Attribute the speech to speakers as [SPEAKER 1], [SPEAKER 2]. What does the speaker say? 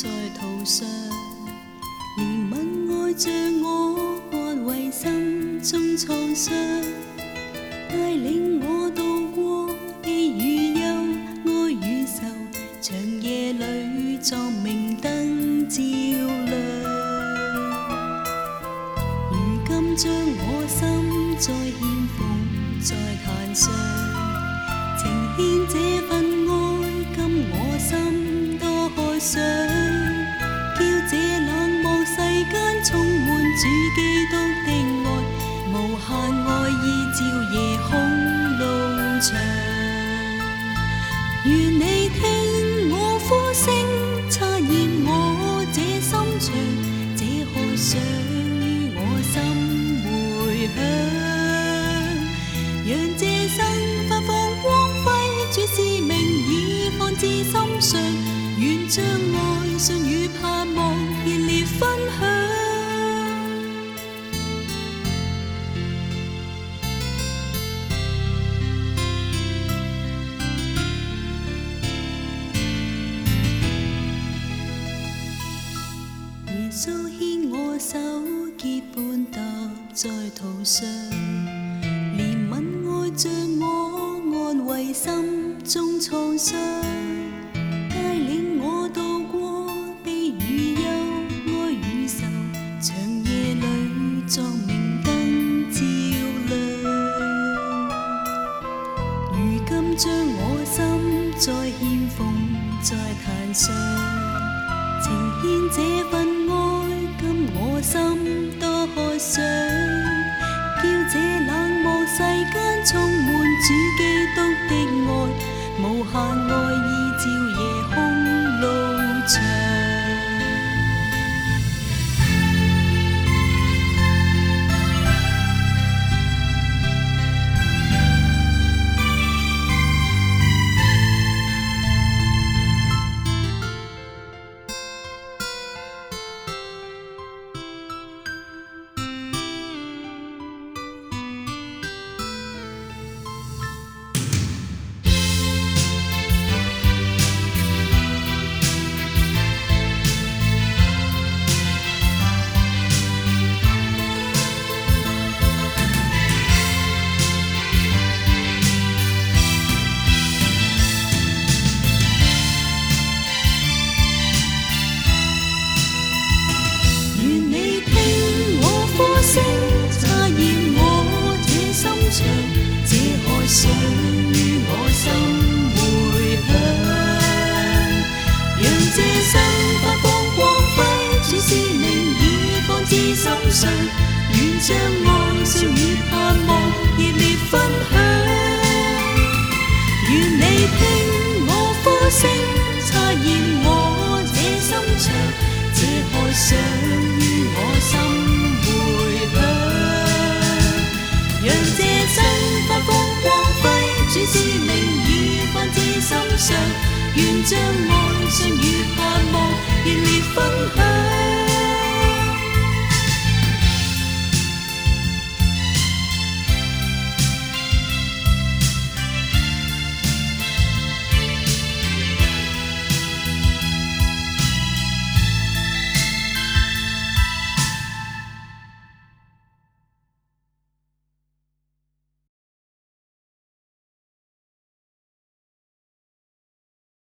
[SPEAKER 1] 在途上，憐憫愛着我，安慰心中創傷，帶領我渡過喜與憂、愛與愁，長夜裏作明燈照亮。如今將我心再獻奉在壇上，情牽這份愛，今我心多開傷。是基督的爱，无限爱意照夜空路长。愿你听我呼声，察验我这心肠，这哀想于我心回响。让这生发放光辉，主使命已放至心上。愿将爱信与盼望热烈分享。再牵我手，结伴踏在途上，怜悯爱着我，安慰心中创伤，带领我度过悲与忧，哀与愁，长夜里作明灯照亮。如今将我心再献奉在坛上，呈牵这份。心多想，叫这冷漠世间充满主记。这海想于我心回响，让这心发光光辉，只是您已放至心上，愿将爱笑与盼望热烈分享。愿你听我呼声，察验我这心肠，这海想于我心。使命已放置心上，愿将爱信与盼望热烈分享。